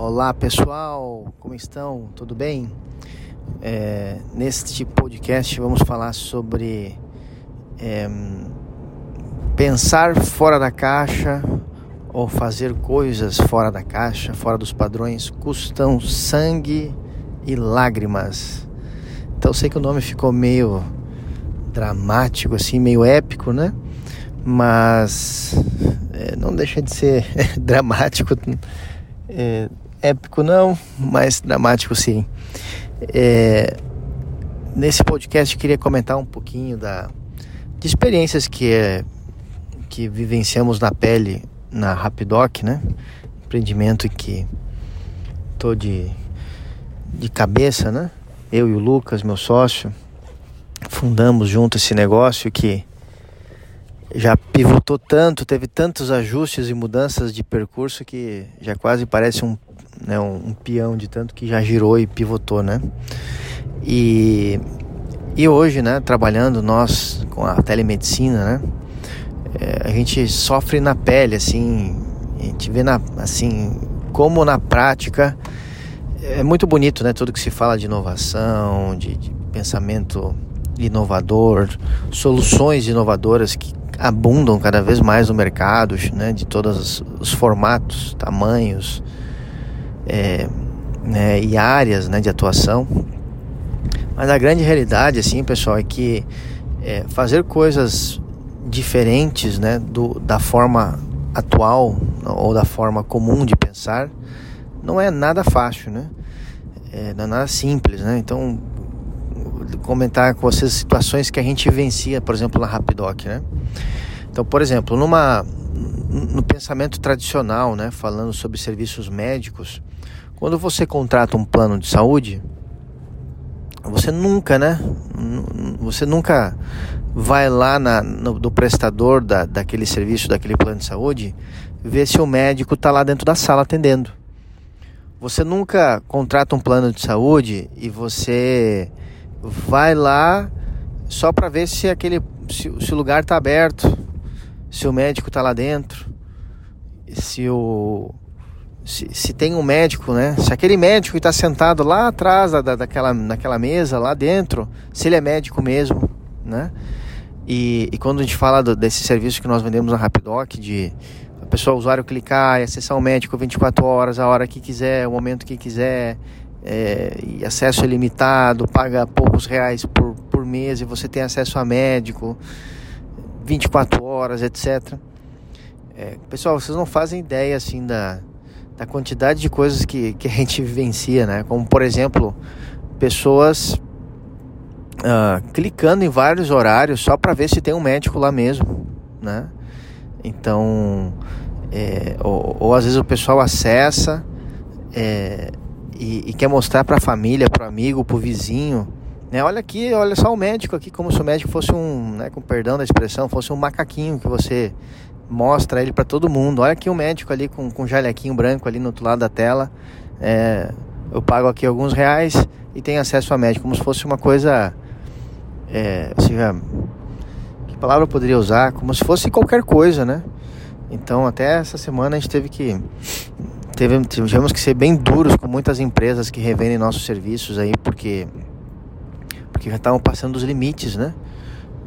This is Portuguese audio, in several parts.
Olá pessoal, como estão? Tudo bem? É, neste podcast vamos falar sobre é, pensar fora da caixa ou fazer coisas fora da caixa, fora dos padrões, custam sangue e lágrimas. Então sei que o nome ficou meio dramático, assim, meio épico, né? Mas é, não deixa de ser dramático. É, épico não, mas dramático sim. É, nesse podcast eu queria comentar um pouquinho da, de experiências que, é, que vivenciamos na pele na Rapidoc, né? Empreendimento que tô de, de cabeça, né? Eu e o Lucas, meu sócio, fundamos junto esse negócio que já pivotou tanto, teve tantos ajustes e mudanças de percurso que já quase parece um né, um, um peão de tanto que já girou e pivotou, né? E, e hoje, né, trabalhando nós com a telemedicina, né, é, a gente sofre na pele, assim, a gente vê na, assim, como na prática é muito bonito, né, tudo que se fala de inovação, de, de pensamento inovador, soluções inovadoras que abundam cada vez mais no mercado, né, de todos os formatos, tamanhos, é, né, e áreas né, de atuação. Mas a grande realidade, assim, pessoal, é que é, fazer coisas diferentes né, do, da forma atual ou da forma comum de pensar não é nada fácil, né? É, não é nada simples, né? Então, comentar com vocês situações que a gente vivencia, por exemplo, na Rapidoc, né? Então, por exemplo, numa no pensamento tradicional, né, falando sobre serviços médicos, quando você contrata um plano de saúde, você nunca, né? Você nunca vai lá na, no, do prestador da, daquele serviço, daquele plano de saúde, ver se o médico está lá dentro da sala atendendo. Você nunca contrata um plano de saúde e você vai lá só para ver se aquele se, se o lugar está aberto, se o médico está lá dentro, se o se, se tem um médico, né? Se aquele médico está sentado lá atrás da, daquela, naquela mesa, lá dentro, se ele é médico mesmo, né? E, e quando a gente fala do, desse serviço que nós vendemos na Rapidoc, de a pessoa, o usuário clicar e acessar o médico 24 horas, a hora que quiser, o momento que quiser, é, e acesso ilimitado, paga poucos reais por, por mês e você tem acesso a médico 24 horas, etc. É, pessoal, vocês não fazem ideia assim da, da quantidade de coisas que, que a gente vivencia, né? Como, por exemplo, pessoas uh, clicando em vários horários só para ver se tem um médico lá mesmo, né? Então, é, ou, ou, às vezes o pessoal acessa é, e, e, quer mostrar para a família, para o amigo, para o vizinho, né? Olha aqui, olha só o médico aqui, como se o médico fosse um, né, com perdão da expressão, fosse um macaquinho que você mostra ele para todo mundo. Olha aqui o médico ali com, com um jalequinho branco ali no outro lado da tela. É, eu pago aqui alguns reais e tenho acesso a médico, como se fosse uma coisa. É, seja, que palavra eu poderia usar? Como se fosse qualquer coisa, né? Então, até essa semana a gente teve que. Teve, tivemos que ser bem duros com muitas empresas que revendem nossos serviços aí, porque. Porque já estavam passando os limites, né?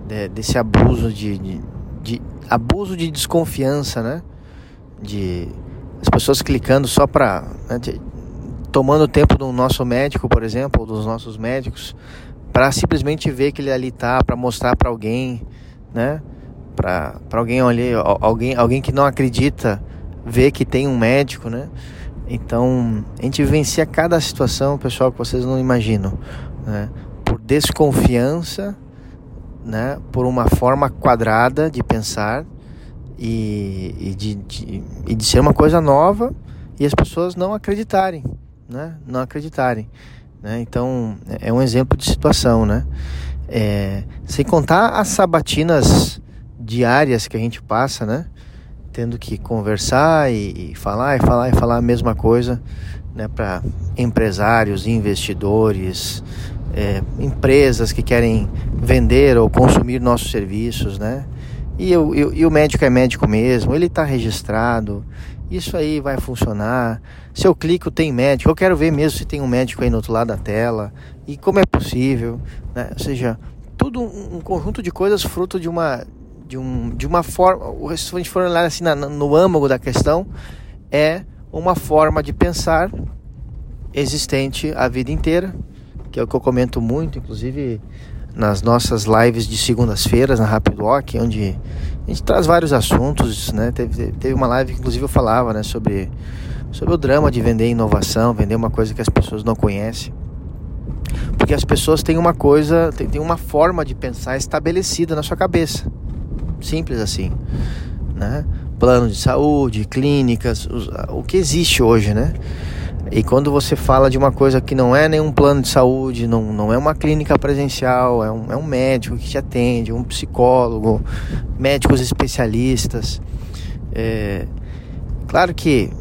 De, desse abuso de, de, de abuso de desconfiança, né? De as pessoas clicando só para né, tomando o tempo do nosso médico, por exemplo, ou dos nossos médicos, para simplesmente ver que ele ali tá, para mostrar para alguém, né? Para alguém ali, alguém, alguém que não acredita ver que tem um médico, né? Então, a gente vivencia cada situação, pessoal, que vocês não imaginam, né? Desconfiança né, por uma forma quadrada de pensar e, e de, de, e de ser uma coisa nova e as pessoas não acreditarem, né, não acreditarem. Né? Então é, é um exemplo de situação, né? É, sem contar as sabatinas diárias que a gente passa, né? Tendo que conversar e, e falar e falar e falar a mesma coisa, né? Para empresários, investidores, é, empresas que querem vender ou consumir nossos serviços, né? E, eu, eu, e o médico é médico mesmo, ele está registrado isso aí vai funcionar. Se eu clico, tem médico. Eu quero ver mesmo se tem um médico aí no outro lado da tela e como é possível, né? Ou seja, tudo um conjunto de coisas fruto de uma de, um, de uma forma, se a gente for olhar assim na, no âmago da questão, é uma forma de pensar existente a vida inteira, que é o que eu comento muito, inclusive nas nossas lives de segundas-feiras na Rapid Walk, onde a gente traz vários assuntos, né? Teve, teve uma live que inclusive eu falava, né, sobre, sobre o drama de vender inovação, vender uma coisa que as pessoas não conhecem. Porque as pessoas têm uma coisa, têm, têm uma forma de pensar estabelecida na sua cabeça. Simples assim, né? Plano de saúde, clínicas, o que existe hoje, né? E quando você fala de uma coisa que não é nenhum plano de saúde, não, não é uma clínica presencial, é um, é um médico que te atende, um psicólogo, médicos especialistas. É, claro que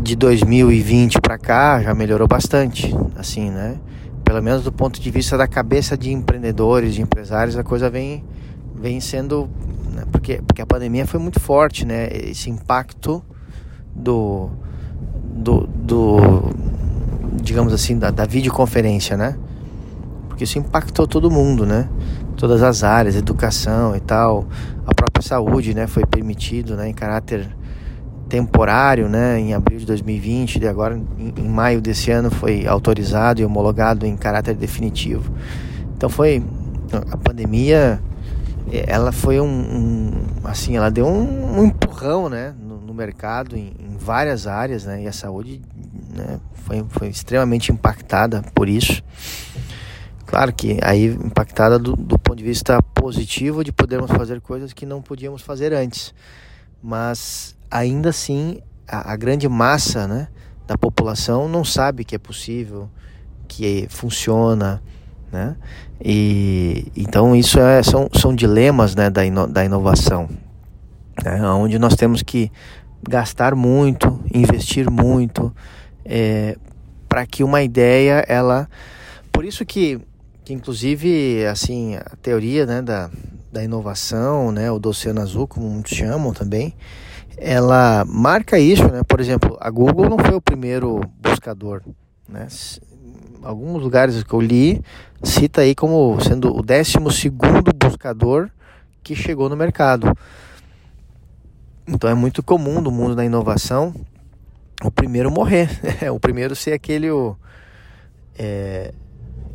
de 2020 para cá já melhorou bastante, assim, né? Pelo menos do ponto de vista da cabeça de empreendedores, de empresários, a coisa vem, vem sendo. Né? Porque, porque a pandemia foi muito forte, né? Esse impacto do do, do digamos assim, da, da videoconferência, né? Porque isso impactou todo mundo, né? Todas as áreas, educação e tal, a própria saúde, né? Foi permitido, né? Em caráter temporário, né? Em abril de 2020 e agora em, em maio desse ano foi autorizado e homologado em caráter definitivo. Então foi a pandemia, ela foi um, um assim, ela deu um, um empurrão, né? mercado em, em várias áreas, né? E a saúde né, foi, foi extremamente impactada por isso. Claro que aí impactada do, do ponto de vista positivo de podermos fazer coisas que não podíamos fazer antes. Mas ainda assim, a, a grande massa né, da população não sabe que é possível, que funciona, né? E então isso é, são, são dilemas né, da, ino, da inovação, né? onde nós temos que gastar muito, investir muito, é, para que uma ideia ela, por isso que, que inclusive assim a teoria né, da, da inovação, né, o do oceano azul como muitos chamam também, ela marca isso, né? Por exemplo, a Google não foi o primeiro buscador, né? Alguns lugares que eu li cita aí como sendo o décimo segundo buscador que chegou no mercado. Então é muito comum no mundo da inovação o primeiro morrer, o primeiro ser aquele, o, é,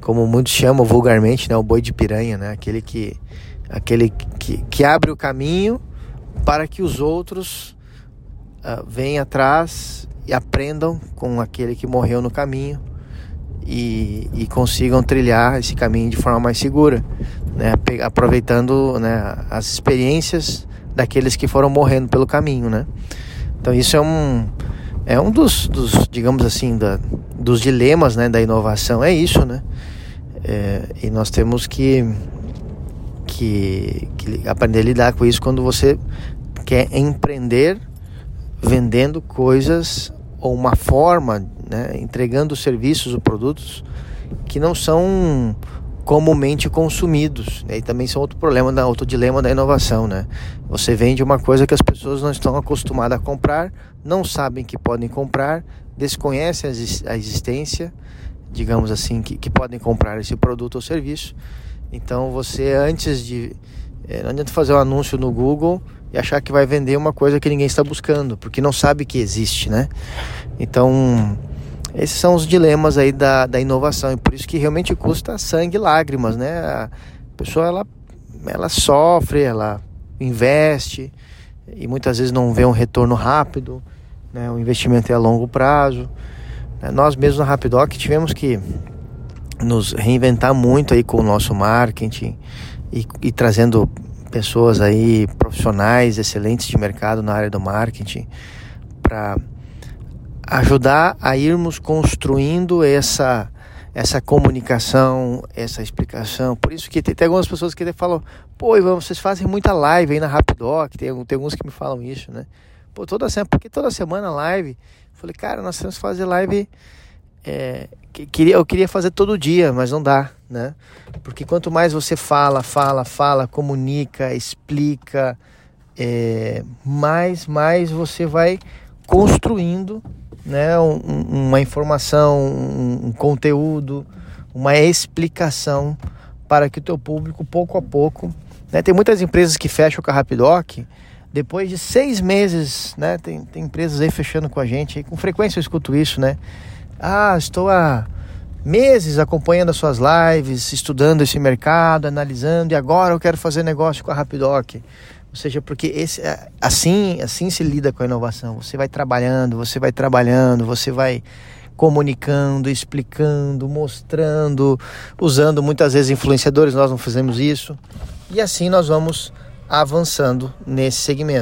como muitos chamam vulgarmente, né, o boi de piranha, né, aquele que, aquele que, que abre o caminho para que os outros uh, venham atrás e aprendam com aquele que morreu no caminho e, e consigam trilhar esse caminho de forma mais segura, né, aproveitando né, as experiências daqueles que foram morrendo pelo caminho, né? Então isso é um é um dos, dos digamos assim da, dos dilemas né, da inovação é isso, né? É, e nós temos que, que, que aprender a lidar com isso quando você quer empreender vendendo coisas ou uma forma, né, entregando serviços ou produtos que não são comumente consumidos. Né? E também são outro problema, da, outro dilema da inovação. Né? Você vende uma coisa que as pessoas não estão acostumadas a comprar, não sabem que podem comprar, desconhecem a existência, digamos assim, que, que podem comprar esse produto ou serviço. Então você antes de. É, não adianta fazer um anúncio no Google e achar que vai vender uma coisa que ninguém está buscando, porque não sabe que existe, né? Então esses são os dilemas aí da, da inovação e por isso que realmente custa sangue e lágrimas, né? A pessoa ela, ela sofre, ela investe e muitas vezes não vê um retorno rápido, né? O investimento é a longo prazo. Né? Nós mesmos na Rapidoc tivemos que nos reinventar muito aí com o nosso marketing e, e trazendo pessoas aí profissionais excelentes de mercado na área do marketing para ajudar a irmos construindo essa essa comunicação, essa explicação. Por isso que tem, tem algumas pessoas que falam, pô, Ivan, vocês fazem muita live aí na Rapidoc, tem, tem alguns que me falam isso, né? Pô, toda semana, porque toda semana live? Falei, cara, nós temos que fazer live. É, que, queria, eu queria fazer todo dia, mas não dá, né? Porque quanto mais você fala, fala, fala, comunica, explica, é, mais, mais você vai construindo né, um, uma informação, um, um conteúdo, uma explicação para que o teu público, pouco a pouco, né, tem muitas empresas que fecham com a Rapidoc depois de seis meses, né, tem, tem empresas aí fechando com a gente, com frequência eu escuto isso, né, ah, estou há meses acompanhando as suas lives, estudando esse mercado, analisando, e agora eu quero fazer negócio com a Rapidoc. Ou seja, porque esse, é, assim, assim se lida com a inovação. Você vai trabalhando, você vai trabalhando, você vai comunicando, explicando, mostrando, usando muitas vezes influenciadores, nós não fazemos isso. E assim nós vamos avançando nesse segmento.